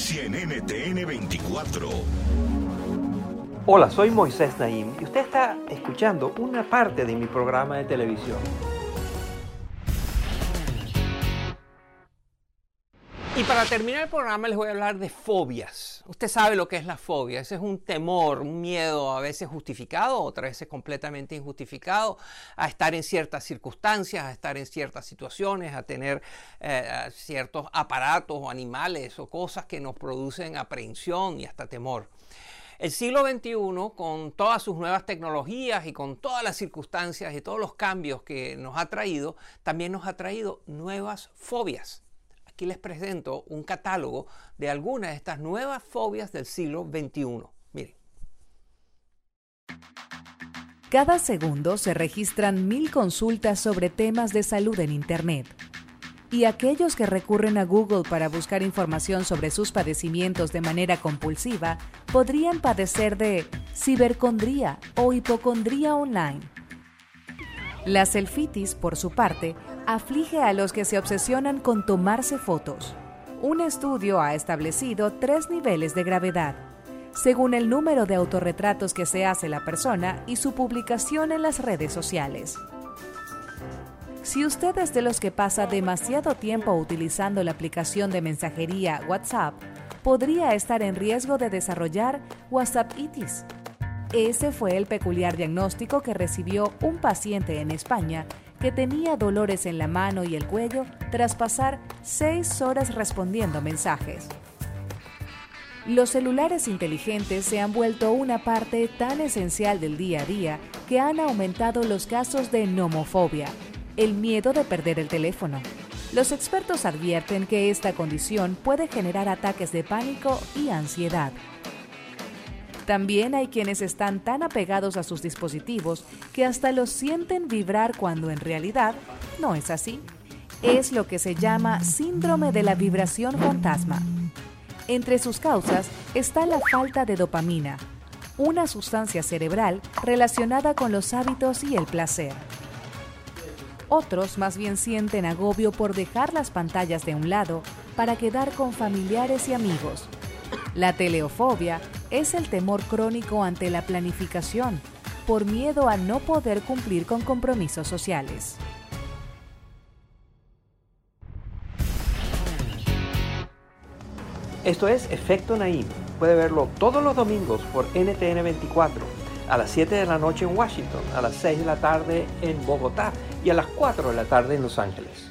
Noticia en NTN 24. Hola, soy Moisés Naim y usted está escuchando una parte de mi programa de televisión. Y para terminar el programa les voy a hablar de fobias. Usted sabe lo que es la fobia. Ese es un temor, un miedo a veces justificado, otras veces completamente injustificado, a estar en ciertas circunstancias, a estar en ciertas situaciones, a tener eh, ciertos aparatos o animales o cosas que nos producen aprehensión y hasta temor. El siglo XXI, con todas sus nuevas tecnologías y con todas las circunstancias y todos los cambios que nos ha traído, también nos ha traído nuevas fobias. Aquí les presento un catálogo de algunas de estas nuevas fobias del siglo XXI. Miren. Cada segundo se registran mil consultas sobre temas de salud en Internet. Y aquellos que recurren a Google para buscar información sobre sus padecimientos de manera compulsiva podrían padecer de cibercondría o hipocondría online. La selfitis, por su parte, aflige a los que se obsesionan con tomarse fotos. Un estudio ha establecido tres niveles de gravedad, según el número de autorretratos que se hace la persona y su publicación en las redes sociales. Si usted es de los que pasa demasiado tiempo utilizando la aplicación de mensajería WhatsApp, podría estar en riesgo de desarrollar WhatsApp-itis. Ese fue el peculiar diagnóstico que recibió un paciente en España que tenía dolores en la mano y el cuello tras pasar seis horas respondiendo mensajes. Los celulares inteligentes se han vuelto una parte tan esencial del día a día que han aumentado los casos de nomofobia, el miedo de perder el teléfono. Los expertos advierten que esta condición puede generar ataques de pánico y ansiedad. También hay quienes están tan apegados a sus dispositivos que hasta los sienten vibrar cuando en realidad no es así. Es lo que se llama síndrome de la vibración fantasma. Entre sus causas está la falta de dopamina, una sustancia cerebral relacionada con los hábitos y el placer. Otros más bien sienten agobio por dejar las pantallas de un lado para quedar con familiares y amigos. La teleofobia es el temor crónico ante la planificación, por miedo a no poder cumplir con compromisos sociales. Esto es Efecto Naim. Puede verlo todos los domingos por NTN 24, a las 7 de la noche en Washington, a las 6 de la tarde en Bogotá y a las 4 de la tarde en Los Ángeles.